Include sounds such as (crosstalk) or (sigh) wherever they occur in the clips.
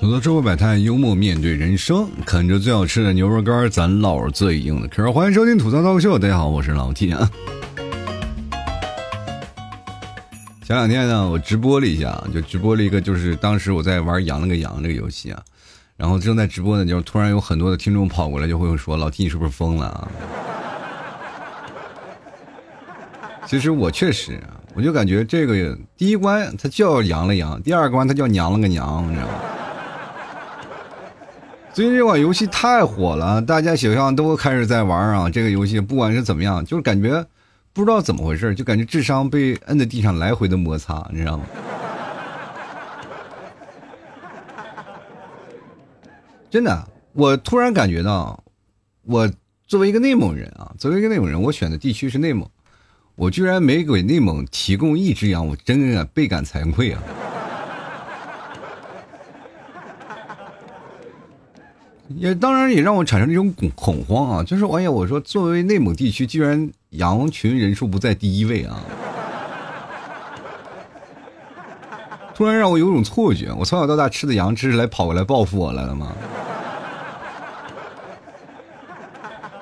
走到生活百态，幽默面对人生，啃着最好吃的牛肉干，咱唠最硬的嗑。欢迎收听吐槽脱口秀，大家好，我是老 T 啊。(laughs) 前两天呢，我直播了一下，就直播了一个，就是当时我在玩羊了个羊这个游戏啊，然后正在直播呢，就突然有很多的听众跑过来，就会说老 T 你是不是疯了啊？(laughs) 其实我确实，我就感觉这个第一关它叫羊了羊，第二关它叫娘了个娘，你知道吗？最近这款游戏太火了，大家好像都开始在玩啊。这个游戏不管是怎么样，就是感觉不知道怎么回事，就感觉智商被摁在地上来回的摩擦，你知道吗？(laughs) 真的，我突然感觉到，我作为一个内蒙人啊，作为一个内蒙人，我选的地区是内蒙，我居然没给内蒙提供一只羊，我真的倍感惭愧啊。也当然也让我产生了一种恐恐慌啊！就是哎呀，我说作为内蒙地区，居然羊群人数不在第一位啊！突然让我有种错觉，我从小到大吃的羊，这是来跑过来报复我来了吗？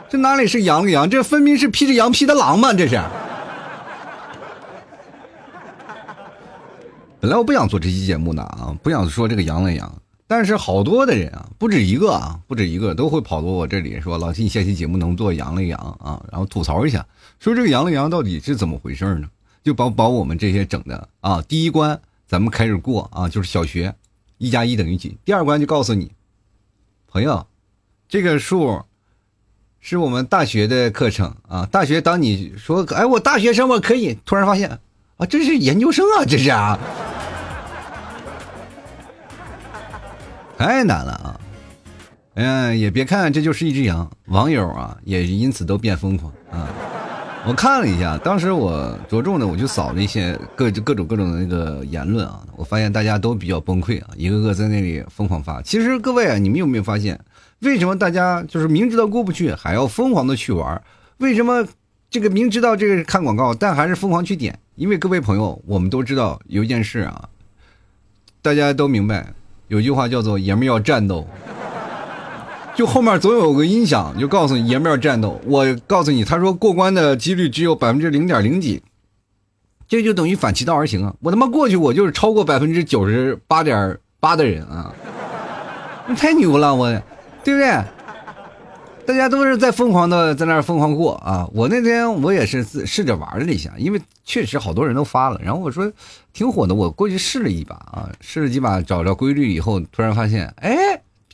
这哪里是羊了羊，这分明是披着羊皮的狼嘛！这是。本来我不想做这期节目的啊，不想说这个羊了羊。但是好多的人啊，不止一个啊，不止一个都会跑到我这里说：“老七，你下期节目能做羊了羊啊？”然后吐槽一下，说这个羊了羊到底是怎么回事呢？就把把我们这些整的啊，第一关咱们开始过啊，就是小学，一加一等于几？第二关就告诉你，朋友，这个数是我们大学的课程啊。大学当你说哎，我大学生我可以，突然发现啊，这是研究生啊，这是啊。太难了啊！嗯，也别看这就是一只羊，网友啊也因此都变疯狂啊！我看了一下，当时我着重的我就扫了一些各各种各种的那个言论啊，我发现大家都比较崩溃啊，一个个在那里疯狂发。其实各位啊，你们有没有发现，为什么大家就是明知道过不去还要疯狂的去玩？为什么这个明知道这个是看广告，但还是疯狂去点？因为各位朋友，我们都知道有一件事啊，大家都明白。有句话叫做“爷们要战斗”，就后面总有个音响，就告诉你“爷们要战斗”。我告诉你，他说过关的几率只有百分之零点零几，这就等于反其道而行啊！我他妈过去，我就是超过百分之九十八点八的人啊！你太牛了，我，对不对？大家都是在疯狂的在那儿疯狂过啊！我那天我也是试着玩了一下，因为。确实好多人都发了，然后我说挺火的，我过去试了一把啊，试了几把，找着规律以后，突然发现，哎，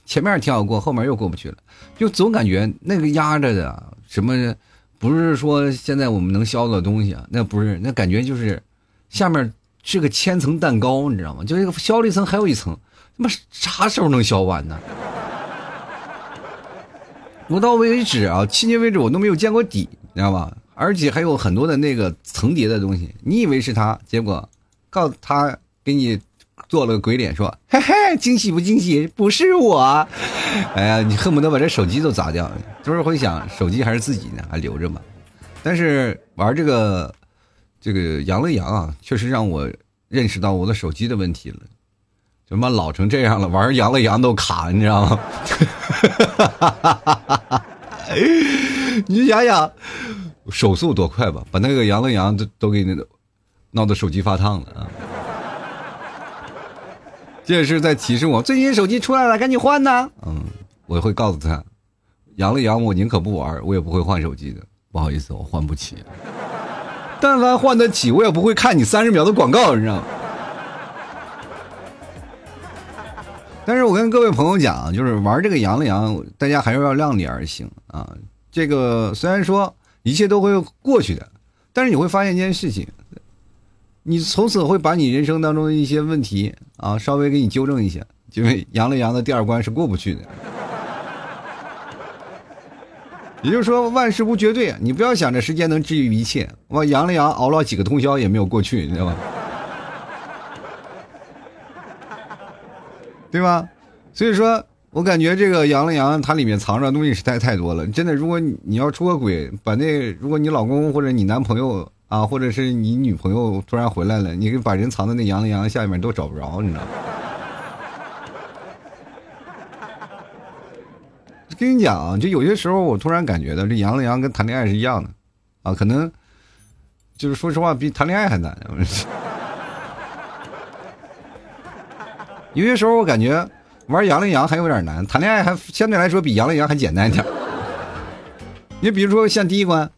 前面挺好过，后面又过不去了，就总感觉那个压着的什么，不是说现在我们能削的东西啊，那不是，那感觉就是下面是个千层蛋糕，你知道吗？就这个削了一层，还有一层，他妈啥时候能削完呢？我到为止啊，迄今为止我都没有见过底，你知道吧？而且还有很多的那个层叠的东西，你以为是他，结果告诉他给你做了个鬼脸，说嘿嘿，惊喜不惊喜？不是我，哎呀，你恨不得把这手机都砸掉。就是会想，手机还是自己呢，还留着嘛。但是玩这个这个羊了羊啊，确实让我认识到我的手机的问题了，他妈老成这样了，玩羊了羊都卡，你知道吗？(laughs) 你想想。手速多快吧，把那个羊了羊都都给那个闹得手机发烫了啊！这是在提示我最新手机出来了，赶紧换呢。嗯，我会告诉他，羊了羊我宁可不玩，我也不会换手机的。不好意思，我换不起。但凡换得起，我也不会看你三十秒的广告，你知道吗？但是我跟各位朋友讲，就是玩这个羊了羊，大家还是要量力而行啊。这个虽然说。一切都会过去的，但是你会发现一件事情，你从此会把你人生当中的一些问题啊，稍微给你纠正一下，因为阳了阳的第二关是过不去的。(laughs) 也就是说，万事无绝对，你不要想着时间能治愈一切。我扬了扬熬了几个通宵也没有过去，你知道吗？对吧？所以说我感觉这个羊了羊，它里面藏着东西实在太多了。真的，如果你要出个轨，把那如果你老公或者你男朋友啊，或者是你女朋友突然回来了，你把人藏在那羊了羊下面都找不着，你知道吗？跟你讲啊，就有些时候我突然感觉到，这羊了羊跟谈恋爱是一样的，啊，可能就是说实话，比谈恋爱还难。有些时候我感觉玩羊了阳还有点难，谈恋爱还相对来说比羊了阳还简单一点。(laughs) 你比如说像第一关。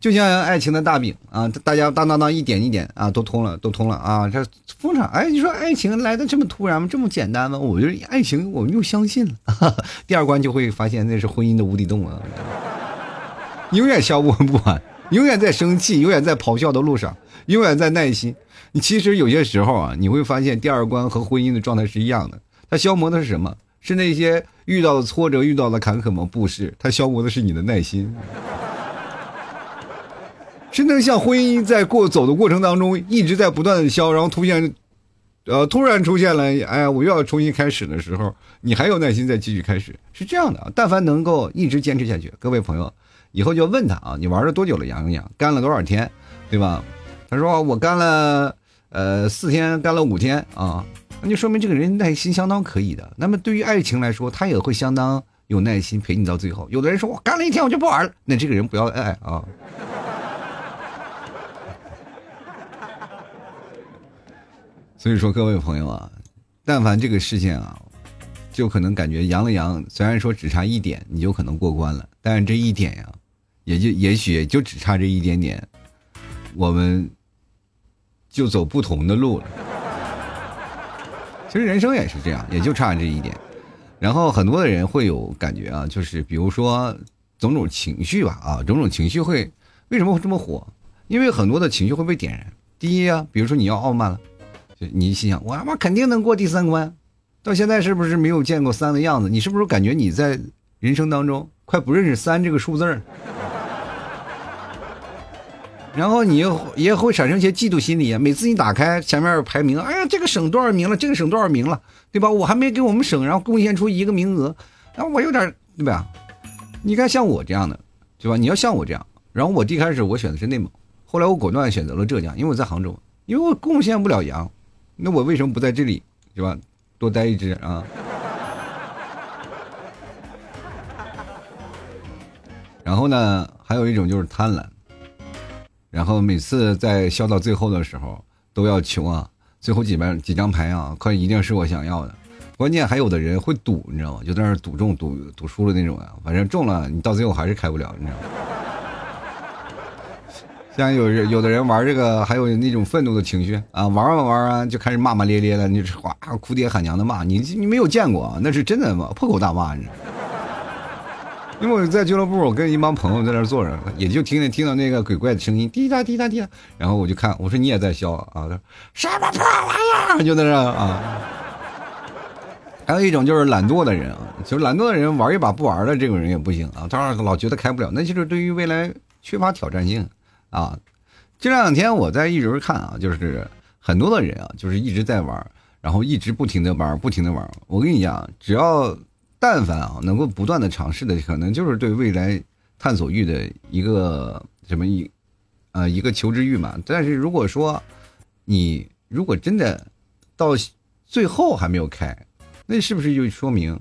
就像爱情的大饼啊，大家当当当一点一点啊，都通了，都通了啊！这风场，哎，你说爱情来的这么突然吗？这么简单吗？我觉得爱情，我们又相信了。(laughs) 第二关就会发现那是婚姻的无底洞啊，永远消不完，永远在生气，永远在咆哮的路上，永远在耐心。你其实有些时候啊，你会发现第二关和婚姻的状态是一样的，它消磨的是什么？是那些遇到的挫折、遇到的坎坷吗？不是，它消磨的是你的耐心。真正像婚姻在过走的过程当中一直在不断的消，然后出现，呃，突然出现了，哎呀，我又要重新开始的时候，你还有耐心再继续开始，是这样的。但凡能够一直坚持下去，各位朋友，以后就问他啊，你玩了多久了？杨洋干了多少天，对吧？他说我干了，呃，四天，干了五天啊，那就说明这个人耐心相当可以的。那么对于爱情来说，他也会相当有耐心陪你到最后。有的人说我干了一天我就不玩了，那这个人不要爱啊。(laughs) 所以说，各位朋友啊，但凡这个事情啊，就可能感觉扬了扬，虽然说只差一点，你就可能过关了，但是这一点呀，也就也许就只差这一点点，我们就走不同的路了。其实人生也是这样，也就差这一点。然后很多的人会有感觉啊，就是比如说种种情绪吧，啊，种种情绪会为什么会这么火？因为很多的情绪会被点燃。第一啊，比如说你要傲慢了。你心想，我他妈肯定能过第三关，到现在是不是没有见过三的样子？你是不是感觉你在人生当中快不认识三这个数字儿？然后你又也会产生一些嫉妒心理。每次你打开前面排名，哎呀，这个省多少名了？这个省多少名了？对吧？我还没给我们省，然后贡献出一个名额，然后我有点对吧？你看像我这样的，对吧？你要像我这样，然后我第一开始我选的是内蒙，后来我果断选择了浙江，因为我在杭州，因为我贡献不了羊。那我为什么不在这里，是吧？多待一只啊！(laughs) 然后呢，还有一种就是贪婪，然后每次在笑到最后的时候都要求啊，最后几张几张牌啊，可一定是我想要的。关键还有的人会赌，你知道吗？就在那赌中赌赌输的那种啊，反正中了你到最后还是开不了，你知道吗？(laughs) 像有人有的人玩这个，还有那种愤怒的情绪啊，玩玩玩啊，就开始骂骂咧咧的，你哗哭爹喊娘的骂你，你没有见过，那是真的？破口大骂，你知道吗？因为我在俱乐部，我跟一帮朋友在那坐着，也就听见听到那个鬼怪的声音，滴答滴答滴答，然后我就看，我说你也在笑啊？他说什么破玩意儿？就在那啊。还有一种就是懒惰的人啊，就是懒惰的人玩一把不玩的这种人也不行啊，他老觉得开不了，那就是对于未来缺乏挑战性。啊，这两天我在一直看啊，就是很多的人啊，就是一直在玩，然后一直不停的玩，不停的玩。我跟你讲，只要但凡啊能够不断的尝试的，可能就是对未来探索欲的一个什么一呃一个求知欲嘛。但是如果说你如果真的到最后还没有开，那是不是就说明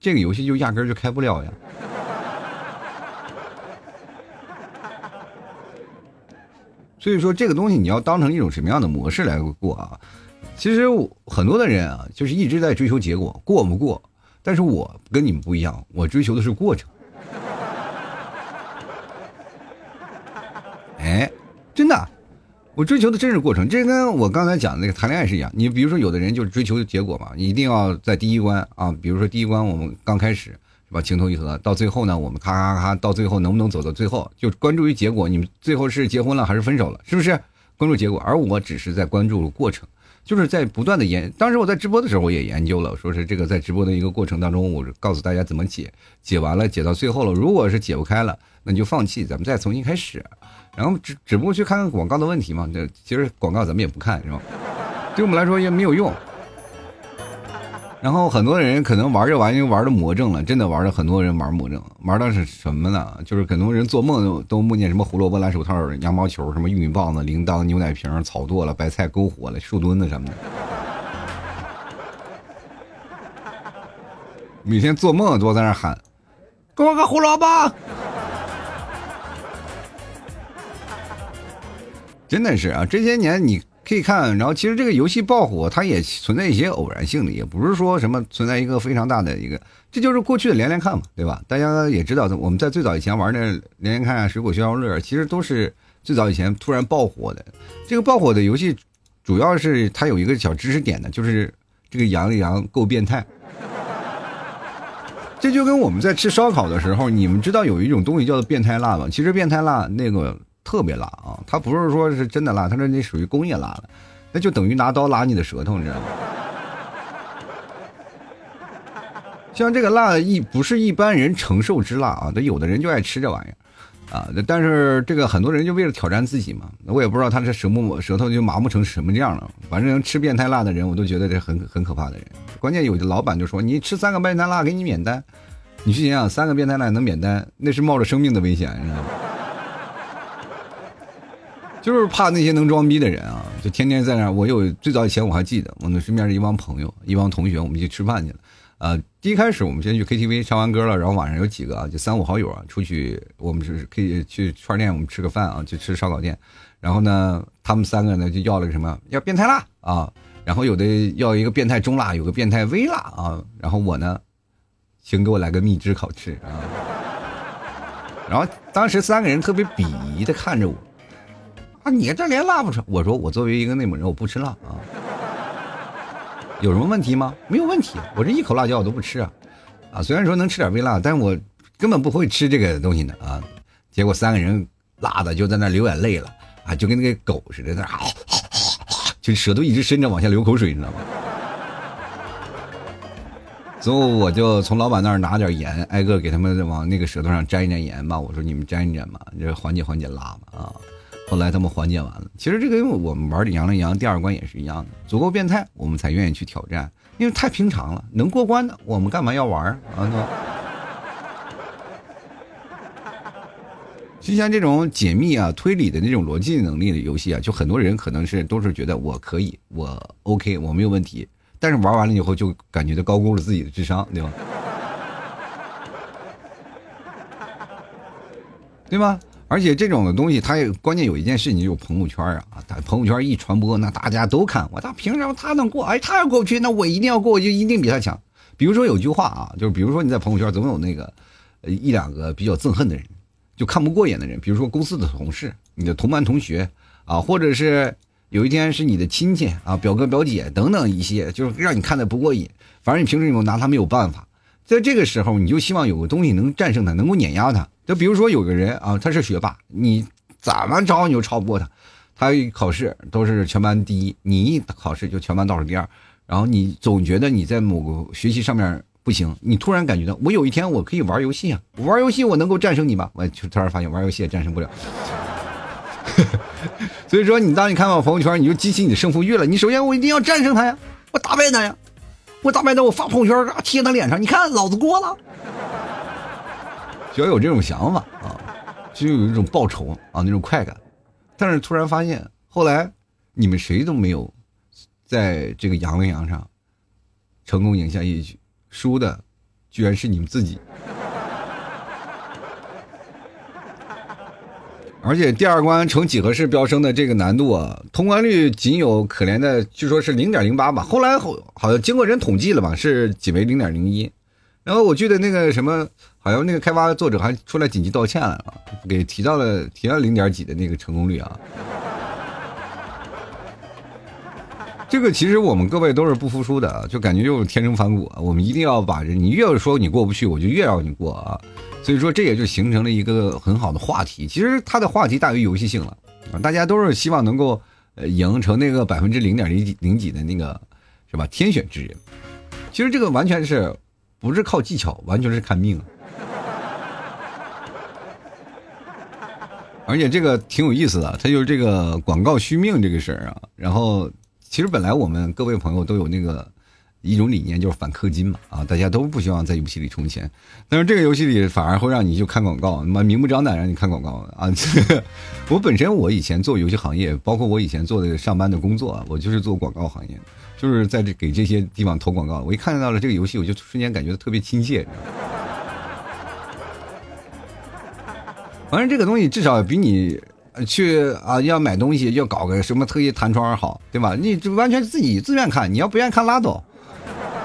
这个游戏就压根就开不了呀？(laughs) 所以说这个东西你要当成一种什么样的模式来过啊？其实很多的人啊，就是一直在追求结果，过不过。但是我跟你们不一样，我追求的是过程。(laughs) 哎，真的，我追求的真是过程。这跟我刚才讲的那个谈恋爱是一样。你比如说，有的人就是追求结果嘛，你一定要在第一关啊，比如说第一关我们刚开始。是吧？情投意合，到最后呢，我们咔咔咔，到最后能不能走到最后，就关注于结果。你们最后是结婚了还是分手了？是不是关注结果？而我只是在关注过程，就是在不断的研。当时我在直播的时候，我也研究了，说是这个在直播的一个过程当中，我告诉大家怎么解，解完了，解到最后了，如果是解不开了，那你就放弃，咱们再重新开始。然后只只不过去看看广告的问题嘛。这其实广告咱们也不看，是吧？对我们来说也没有用。然后很多人可能玩这玩意玩的魔怔了，真的玩的很多人玩魔怔，玩的是什么呢？就是很多人做梦都梦见什么胡萝卜、蓝手套、羊毛球、什么玉米棒子、铃铛、牛奶瓶、草垛了、白菜、篝火了、树墩子什么的。每天做梦都在那喊，给我个胡萝卜。真的是啊，这些年你可以看，然后其实这个游戏爆火，它也存在一些偶然性的，也不是说什么存在一个非常大的一个，这就是过去的连连看嘛，对吧？大家也知道，我们在最早以前玩的连连看啊、水果消消乐，其实都是最早以前突然爆火的。这个爆火的游戏，主要是它有一个小知识点的，就是这个杨洋够变态。这就跟我们在吃烧烤的时候，你们知道有一种东西叫做变态辣吗？其实变态辣那个。特别辣啊！它不是说是真的辣，它是那属于工业辣了，那就等于拿刀拉你的舌头，你知道吗？像这个辣一不是一般人承受之辣啊，那有的人就爱吃这玩意儿啊。但是这个很多人就为了挑战自己嘛，我也不知道他这舌木舌头就麻木成什么样了。反正吃变态辣的人，我都觉得这很很可怕的人。关键有的老板就说：“你吃三个变态辣给你免单。”你去想想，三个变态辣能免单，那是冒着生命的危险，你知道吗？就是怕那些能装逼的人啊，就天天在那。我有最早以前我还记得，我们身边的一帮朋友、一帮同学，我们去吃饭去了。呃，第一开始我们先去 KTV 唱完歌了，然后晚上有几个啊，就三五好友啊，出去我们是可以去串店，我们吃个饭啊，去吃烧烤店。然后呢，他们三个呢就要了个什么？要变态辣啊！然后有的要一个变态中辣，有个变态微辣啊。然后我呢，请给我来个蜜汁烤翅啊。然后当时三个人特别鄙夷的看着我。你这连辣不吃？我说我作为一个内蒙人，我不吃辣啊，有什么问题吗？没有问题，我这一口辣椒我都不吃啊，啊，虽然说能吃点微辣，但是我根本不会吃这个东西的啊。结果三个人辣的就在那流眼泪了啊，就跟那个狗似的，那就舌头一直伸着往下流口水，你知道吗？最后我就从老板那儿拿点盐，挨个给他们往那个舌头上沾一沾盐吧。我说你们沾一沾吧，这缓解缓解辣嘛啊。后来他们缓解完了，其实这个因为我们玩的《羊了羊》第二关也是一样的，足够变态，我们才愿意去挑战，因为太平常了，能过关的我们干嘛要玩啊？对吧 (laughs) 就像这种解密啊、推理的那种逻辑能力的游戏啊，就很多人可能是都是觉得我可以，我 OK，我没有问题，但是玩完了以后就感觉到高估了自己的智商，对吧？(laughs) 对吗？而且这种的东西，它也关键有一件事情，就是朋友圈啊，他朋友圈一传播，那大家都看。我他凭什么他能过？哎，他要过不去，那我一定要过，我就一定比他强。比如说有句话啊，就是比如说你在朋友圈总有那个，呃一两个比较憎恨的人，就看不过眼的人。比如说公司的同事、你的同班同学啊，或者是有一天是你的亲戚啊、表哥表姐等等一些，就是让你看的不过瘾。反正你平时你拿他没有办法，在这个时候，你就希望有个东西能战胜他，能够碾压他。就比如说有个人啊，他是学霸，你怎么着你就超不过他，他一考试都是全班第一，你一考试就全班倒数第二，然后你总觉得你在某个学习上面不行，你突然感觉到我有一天我可以玩游戏啊，我玩游戏我能够战胜你吗？我就突然发现玩游戏也战胜不了。(laughs) 所以说你当你看到我朋友圈，你就激起你的胜负欲了。你首先我一定要战胜他呀，我打败他呀，我大白天，我发朋友圈贴他脸上，你看老子过了。只要有这种想法啊，就有一种报仇啊那种快感，但是突然发现，后来你们谁都没有在这个羊了羊上成功赢下一局，输的居然是你们自己。而且第二关呈几何式飙升的这个难度啊，通关率仅有可怜的，据说是零点零八吧。后来好好像经过人统计了吧，是仅为零点零一。然后我记得那个什么，好像那个开发作者还出来紧急道歉了，给提到了提到零点几的那个成功率啊。这个其实我们各位都是不服输的，就感觉就是天生反骨，我们一定要把人，你越说你过不去，我就越让你过啊。所以说这也就形成了一个很好的话题。其实它的话题大于游戏性了，大家都是希望能够呃赢成那个百分之零点零几零几的那个是吧？天选之人。其实这个完全是。不是靠技巧，完全是看命。而且这个挺有意思的，它就是这个广告续命这个事儿啊。然后，其实本来我们各位朋友都有那个一种理念，就是反氪金嘛啊，大家都不希望在游戏里充钱。但是这个游戏里反而会让你就看广告，妈明目张胆让你看广告啊！(laughs) 我本身我以前做游戏行业，包括我以前做的上班的工作，我就是做广告行业。就是在这给这些地方投广告，我一看到了这个游戏，我就瞬间感觉特别亲切。反正这个东西至少比你去啊要买东西要搞个什么特意弹窗好，对吧？你就完全自己自愿看，你要不愿看拉倒，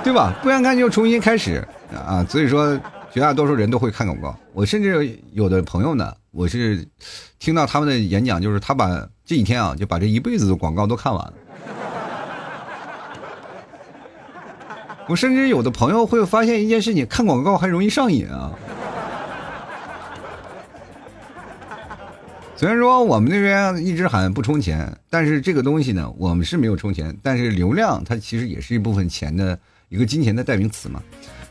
对吧？不愿看就重新开始啊。所以说，绝大多数人都会看广告。我甚至有的朋友呢，我是听到他们的演讲，就是他把这几天啊就把这一辈子的广告都看完了。我甚至有的朋友会发现一件事情，看广告还容易上瘾啊。虽然说我们那边一直喊不充钱，但是这个东西呢，我们是没有充钱，但是流量它其实也是一部分钱的一个金钱的代名词嘛。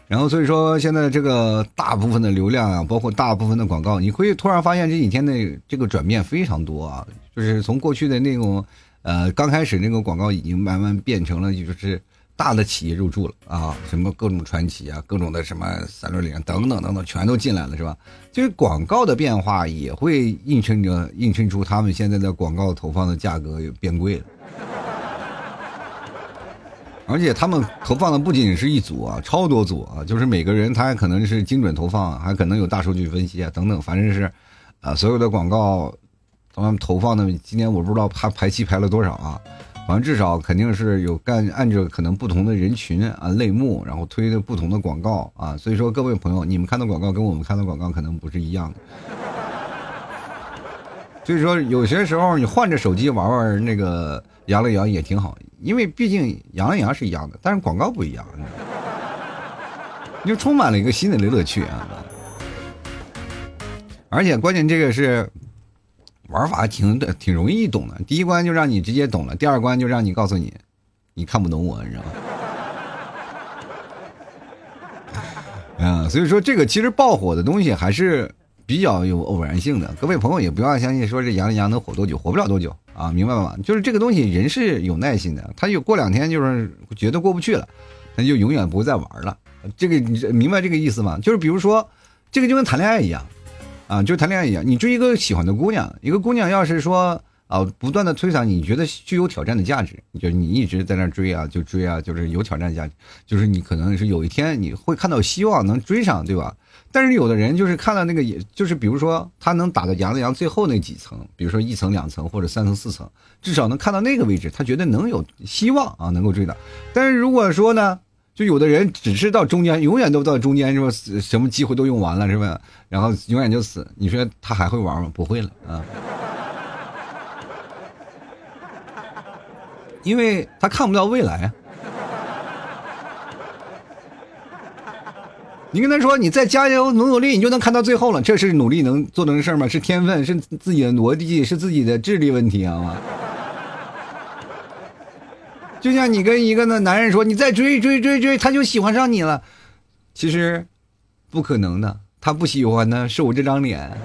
然后所以说现在这个大部分的流量啊，包括大部分的广告，你会突然发现这几天的这个转变非常多啊，就是从过去的那种呃刚开始那个广告，已经慢慢变成了就是。大的企业入驻了啊，什么各种传奇啊，各种的什么三六零等等等等，全都进来了，是吧？就是广告的变化也会映衬着映衬出他们现在的广告投放的价格变贵了。而且他们投放的不仅是一组啊，超多组啊，就是每个人他还可能是精准投放，还可能有大数据分析啊等等，反正是啊，所有的广告他们投放的，今年我不知道他排期排了多少啊。反正至少肯定是有干按照可能不同的人群啊类目，然后推的不同的广告啊，所以说各位朋友，你们看的广告跟我们看的广告可能不是一样的。所以说有些时候你换着手机玩玩那个羊了羊也挺好，因为毕竟羊了羊是一样的，但是广告不一样，你就充满了一个新的乐趣啊。而且关键这个是。玩法挺，挺容易懂的。第一关就让你直接懂了，第二关就让你告诉你，你看不懂我，你知道吗？(laughs) 啊，所以说这个其实爆火的东西还是比较有偶然性的。各位朋友也不要相信说这羊羊能火多久，火不了多久啊，明白吗？就是这个东西人是有耐心的，他有过两天就是觉得过不去了，他就永远不会再玩了。这个你明白这个意思吗？就是比如说，这个就跟谈恋爱一样。啊，就谈恋爱一样，你追一个喜欢的姑娘，一个姑娘要是说啊，不断的推搡你，觉得具有挑战的价值，就你一直在那追啊，就追啊，就是有挑战价值，就是你可能是有一天你会看到希望能追上，对吧？但是有的人就是看到那个，也就是比如说他能打到羊的羊最后那几层，比如说一层、两层或者三层、四层，至少能看到那个位置，他觉得能有希望啊，能够追到。但是如果说呢？就有的人只是到中间，永远都到中间，是吧？什么机会都用完了，是吧？然后永远就死。你说他还会玩吗？不会了啊，(laughs) 因为他看不到未来啊。你跟他说，你再加油努努力，你就能看到最后了。这是努力能做成的事吗？是天分，是自己的逻辑，是自己的智力问题啊。就像你跟一个那男人说，你再追追追追，他就喜欢上你了，其实不可能的，他不喜欢的是我这张脸。(laughs)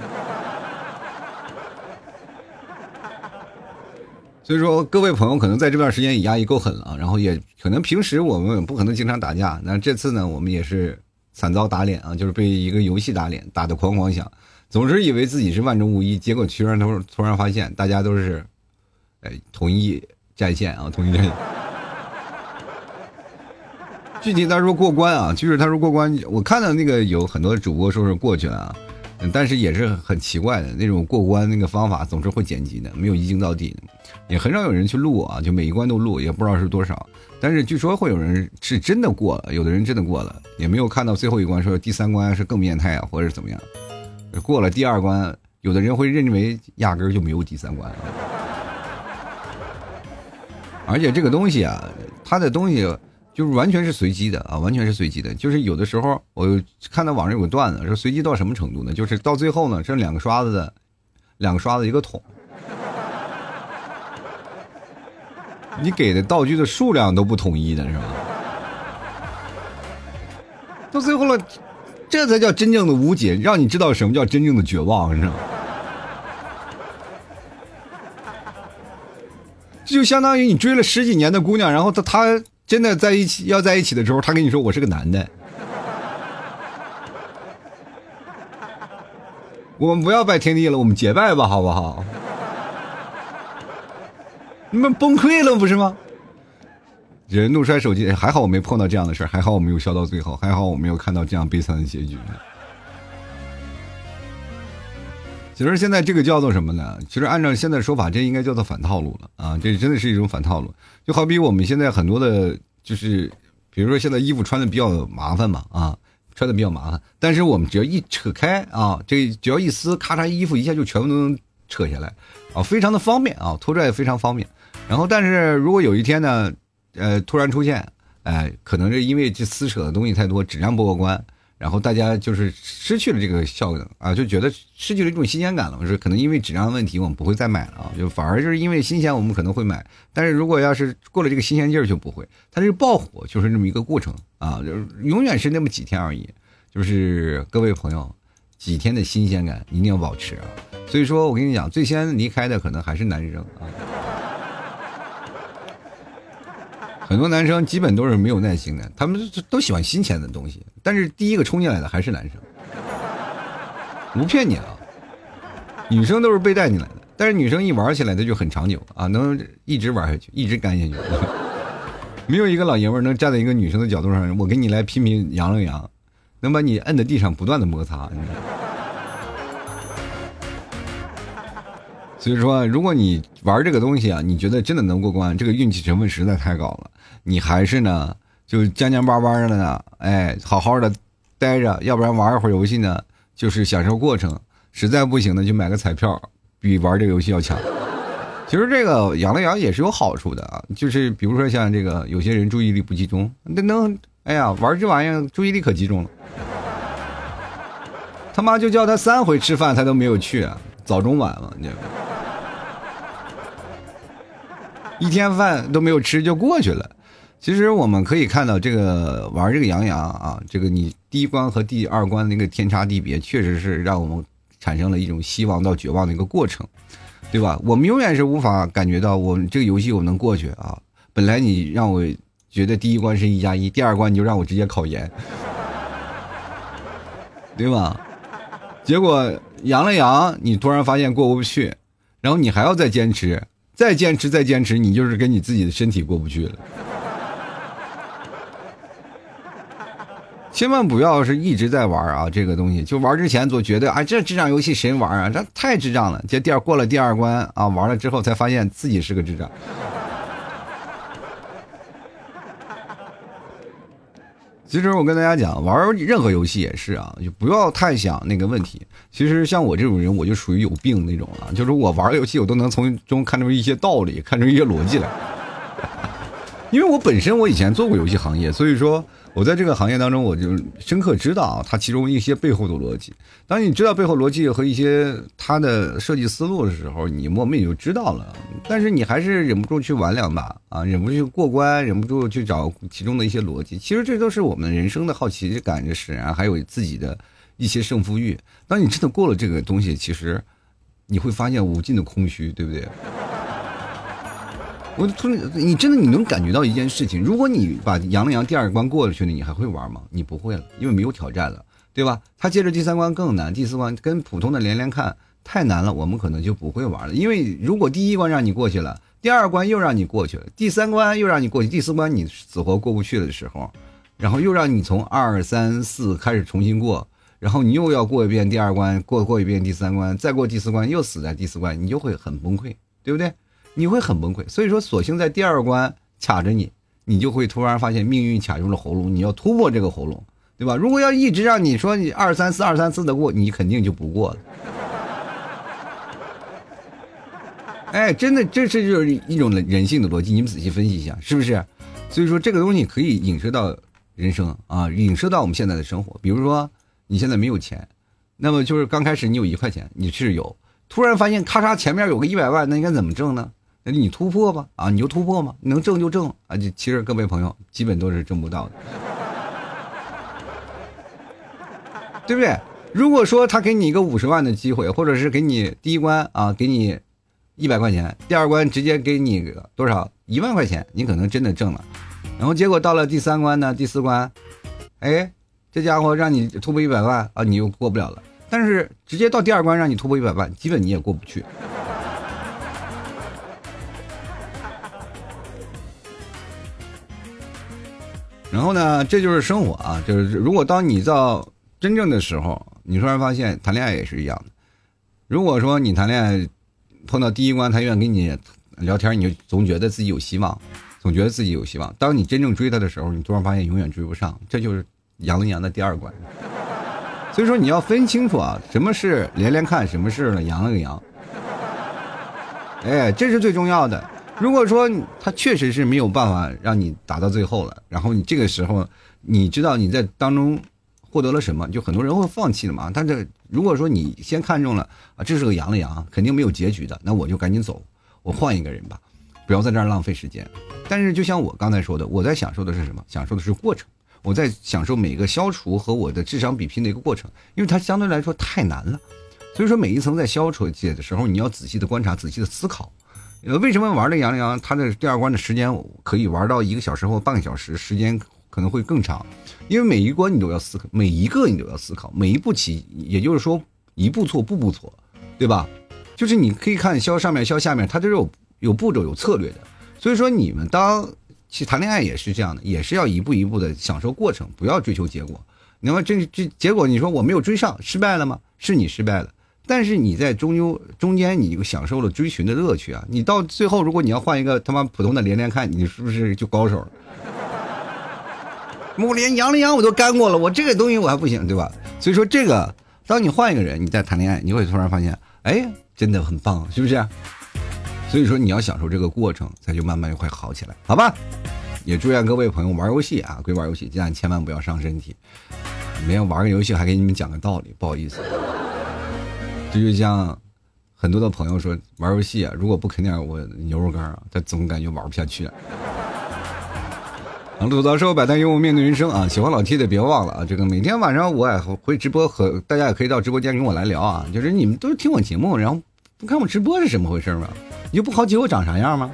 所以说，各位朋友可能在这段时间也压抑够狠了，然后也可能平时我们不可能经常打架，那这次呢，我们也是惨遭打脸啊，就是被一个游戏打脸，打的哐哐响，总是以为自己是万中无一，结果突然突突然发现大家都是，哎，统一战线啊，统一战线。具体他说过关啊，就是他说过关，我看到那个有很多主播说是过去了啊，但是也是很奇怪的那种过关那个方法总是会剪辑的，没有一镜到底，也很少有人去录啊，就每一关都录，也不知道是多少。但是据说会有人是真的过了，有的人真的过了，也没有看到最后一关说第三关是更变态啊，或者怎么样。过了第二关，有的人会认为压根就没有第三关。(laughs) 而且这个东西啊，它的东西。就是完全是随机的啊，完全是随机的。就是有的时候，我看到网上有个段子，说随机到什么程度呢？就是到最后呢，剩两个刷子的，两个刷子一个桶，你给的道具的数量都不统一的是吧？到最后了，这才叫真正的无解，让你知道什么叫真正的绝望，你知道吗？就相当于你追了十几年的姑娘，然后她她。真的在一起要在一起的时候，他跟你说我是个男的，我们不要拜天地了，我们结拜吧，好不好？你们崩溃了不是吗？人怒摔手机，还好我没碰到这样的事还好我没有笑到最后，还好我没有看到这样悲惨的结局。其实现在这个叫做什么呢？其实按照现在说法，这应该叫做反套路了啊！这真的是一种反套路。就好比我们现在很多的，就是比如说现在衣服穿的比较麻烦嘛啊，穿的比较麻烦。但是我们只要一扯开啊，这只要一撕，咔嚓，衣服一下就全部都能扯下来啊，非常的方便啊，脱拽也非常方便。然后，但是如果有一天呢，呃，突然出现，哎，可能是因为这撕扯的东西太多，质量不过关。然后大家就是失去了这个效应啊，就觉得失去了一种新鲜感了。我说可能因为质量问题，我们不会再买了啊，就反而就是因为新鲜，我们可能会买。但是如果要是过了这个新鲜劲儿，就不会。它这个爆火就是这么一个过程啊，就是永远是那么几天而已。就是各位朋友，几天的新鲜感一定要保持啊。所以说我跟你讲，最先离开的可能还是男生啊。很多男生基本都是没有耐心的，他们都喜欢新鲜的东西，但是第一个冲进来的还是男生，不骗你啊，女生都是被带进来的，但是女生一玩起来，她就很长久啊，能一直玩下去，一直干下去，(laughs) 没有一个老爷们能站在一个女生的角度上，我跟你来拼命扬了扬，能把你摁在地上不断的摩擦。所以说，如果你玩这个东西啊，你觉得真的能过关，这个运气成分实在太高了。你还是呢，就将将巴巴的呢，哎，好好的待着，要不然玩一会儿游戏呢，就是享受过程。实在不行呢，就买个彩票，比玩这个游戏要强。其实这个养了养也是有好处的啊，就是比如说像这个有些人注意力不集中，那能，哎呀，玩这玩意儿注意力可集中了。他妈就叫他三回吃饭，他都没有去，早中晚嘛，你一天饭都没有吃就过去了。其实我们可以看到，这个玩这个羊羊啊，这个你第一关和第二关那个天差地别，确实是让我们产生了一种希望到绝望的一个过程，对吧？我们永远是无法感觉到我们这个游戏我能过去啊。本来你让我觉得第一关是一加一，第二关你就让我直接考研，对吧？结果扬了扬，你突然发现过不去，然后你还要再坚持，再坚持，再坚持，你就是跟你自己的身体过不去了。千万不要是一直在玩啊！这个东西就玩之前总觉得啊，这智障游戏谁玩啊？这太智障了。这第二过了第二关啊，玩了之后才发现自己是个智障。其实我跟大家讲，玩任何游戏也是啊，就不要太想那个问题。其实像我这种人，我就属于有病那种了，就是我玩游戏，我都能从中看出一些道理，看出一些逻辑来。(laughs) 因为我本身我以前做过游戏行业，所以说。我在这个行业当中，我就深刻知道，它其中一些背后的逻辑。当你知道背后逻辑和一些它的设计思路的时候，你莫名也就知道了。但是你还是忍不住去玩两把啊，忍不住去过关，忍不住去找其中的一些逻辑。其实这都是我们人生的好奇感、使然，还有自己的一些胜负欲。当你真的过了这个东西，其实你会发现无尽的空虚，对不对？我突然，你真的你能感觉到一件事情，如果你把《羊了羊》第二关过了去了，你还会玩吗？你不会了，因为没有挑战了，对吧？他接着第三关更难，第四关跟普通的连连看太难了，我们可能就不会玩了。因为如果第一关让你过去了，第二关又让你过去了，第三关又让你过去，第四关你死活过不去的时候，然后又让你从二三四开始重新过，然后你又要过一遍第二关，过过一遍第三关，再过第四关又死在第四关，你就会很崩溃，对不对？你会很崩溃，所以说，索性在第二关卡着你，你就会突然发现命运卡住了喉咙，你要突破这个喉咙，对吧？如果要一直让你说你二三四二三四的过，你肯定就不过了。哎，真的，这是就是一种人性的逻辑，你们仔细分析一下，是不是？所以说，这个东西可以影射到人生啊，影射到我们现在的生活。比如说，你现在没有钱，那么就是刚开始你有一块钱，你是有，突然发现咔嚓前面有个一百万，那应该怎么挣呢？那你突破吧，啊，你就突破嘛，能挣就挣啊！就其实各位朋友，基本都是挣不到的，对不对？如果说他给你一个五十万的机会，或者是给你第一关啊，给你一百块钱，第二关直接给你多少一万块钱，你可能真的挣了。然后结果到了第三关呢，第四关，哎，这家伙让你突破一百万啊，你又过不了了。但是直接到第二关让你突破一百万，基本你也过不去。然后呢，这就是生活啊，就是如果当你到真正的时候，你突然发现谈恋爱也是一样的，如果说你谈恋爱碰到第一关，他愿意跟你聊天，你就总觉得自己有希望，总觉得自己有希望。当你真正追他的时候，你突然发现永远追不上，这就是杨了羊的第二关。所以说你要分清楚啊，什么是连连看，什么是呢羊了个羊。哎，这是最重要的。如果说他确实是没有办法让你打到最后了，然后你这个时候你知道你在当中获得了什么，就很多人会放弃的嘛。但是如果说你先看中了啊，这是个羊了羊，肯定没有结局的，那我就赶紧走，我换一个人吧，不要在这儿浪费时间。但是就像我刚才说的，我在享受的是什么？享受的是过程，我在享受每个消除和我的智商比拼的一个过程，因为它相对来说太难了。所以说每一层在消除解的时候，你要仔细的观察，仔细的思考。呃，为什么玩这羊羊？他的第二关的时间可以玩到一个小时或半个小时，时间可能会更长，因为每一关你都要思考，每一个你都要思考，每一步棋，也就是说一步错步步错，对吧？就是你可以看消上面消下面，它都是有有步骤有策略的。所以说你们当去谈恋爱也是这样的，也是要一步一步的享受过程，不要追求结果。那么这这结果你说我没有追上，失败了吗？是你失败了。但是你在中间中间，你享受了追寻的乐趣啊！你到最后，如果你要换一个他妈普通的连连看，你是不是就高手了？我连羊了羊我都干过了，我这个东西我还不行，对吧？所以说这个，当你换一个人，你再谈恋爱，你会突然发现，哎，真的很棒，是不是？所以说你要享受这个过程，才就慢慢就会好起来，好吧？也祝愿各位朋友玩游戏啊，归玩游戏，但千万不要伤身体。没有玩个游戏还给你们讲个道理，不好意思。这就像很多的朋友说玩游戏啊，如果不啃点我牛肉干啊，他总感觉玩不下去。啊，吐槽社会百态，幽默面对人生啊！喜欢老 T 的别忘了啊，这个每天晚上我也会直播，和大家也可以到直播间跟我来聊啊。就是你们都是听我节目，然后不看我直播是什么回事吗？你就不好奇我长啥样吗？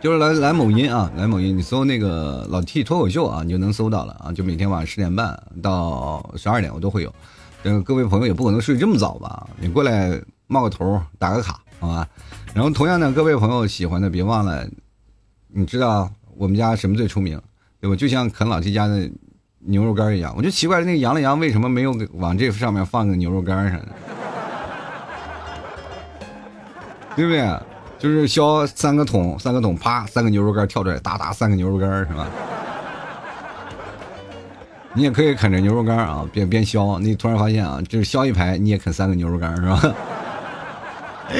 就是来来某音啊，来某音，你搜那个老 T 脱口秀啊，你就能搜到了啊。就每天晚上十点半到十二点我都会有。嗯，各位朋友也不可能睡这么早吧？你过来冒个头，打个卡，好吧？然后同样的，各位朋友喜欢的，别忘了，你知道我们家什么最出名，对吧？就像啃老 T 家的牛肉干一样，我就奇怪那个羊了羊为什么没有往这上面放个牛肉干上，对不对？就是削三个桶，三个桶，啪，三个牛肉干跳出来，哒哒，三个牛肉干是吧？你也可以啃着牛肉干啊，边边削。你突然发现啊，就是削一排，你也啃三个牛肉干是吧？(laughs)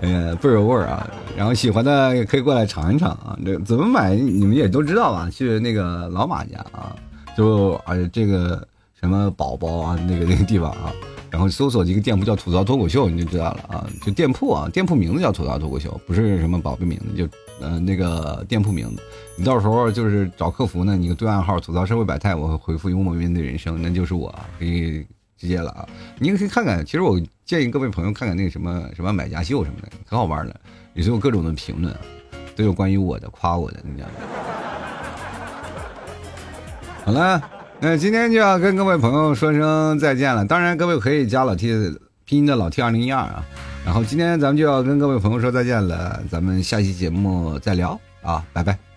哎呀，倍儿有味儿啊！然后喜欢的也可以过来尝一尝啊。这怎么买？你们也都知道吧？去那个老马家啊，就啊这个什么宝宝啊，那个那个地方啊。然后搜索一个店铺叫吐槽脱口秀，你就知道了啊。就店铺啊，店铺名字叫吐槽脱口秀，不是什么宝贝名字，就呃那个店铺名字。你到时候就是找客服呢，你对暗号吐槽社会百态，我会回复幽默面对人生，那就是我，可以直接了啊。你也可以看看，其实我建议各位朋友看看那个什么什么买家秀什么的，可好玩了，里头有各种的评论，都有关于我的夸我的，你知道吗？好了。那今天就要跟各位朋友说声再见了。当然，各位可以加老 T 拼音的老 T 二零一二啊。然后今天咱们就要跟各位朋友说再见了，咱们下期节目再聊啊，拜拜。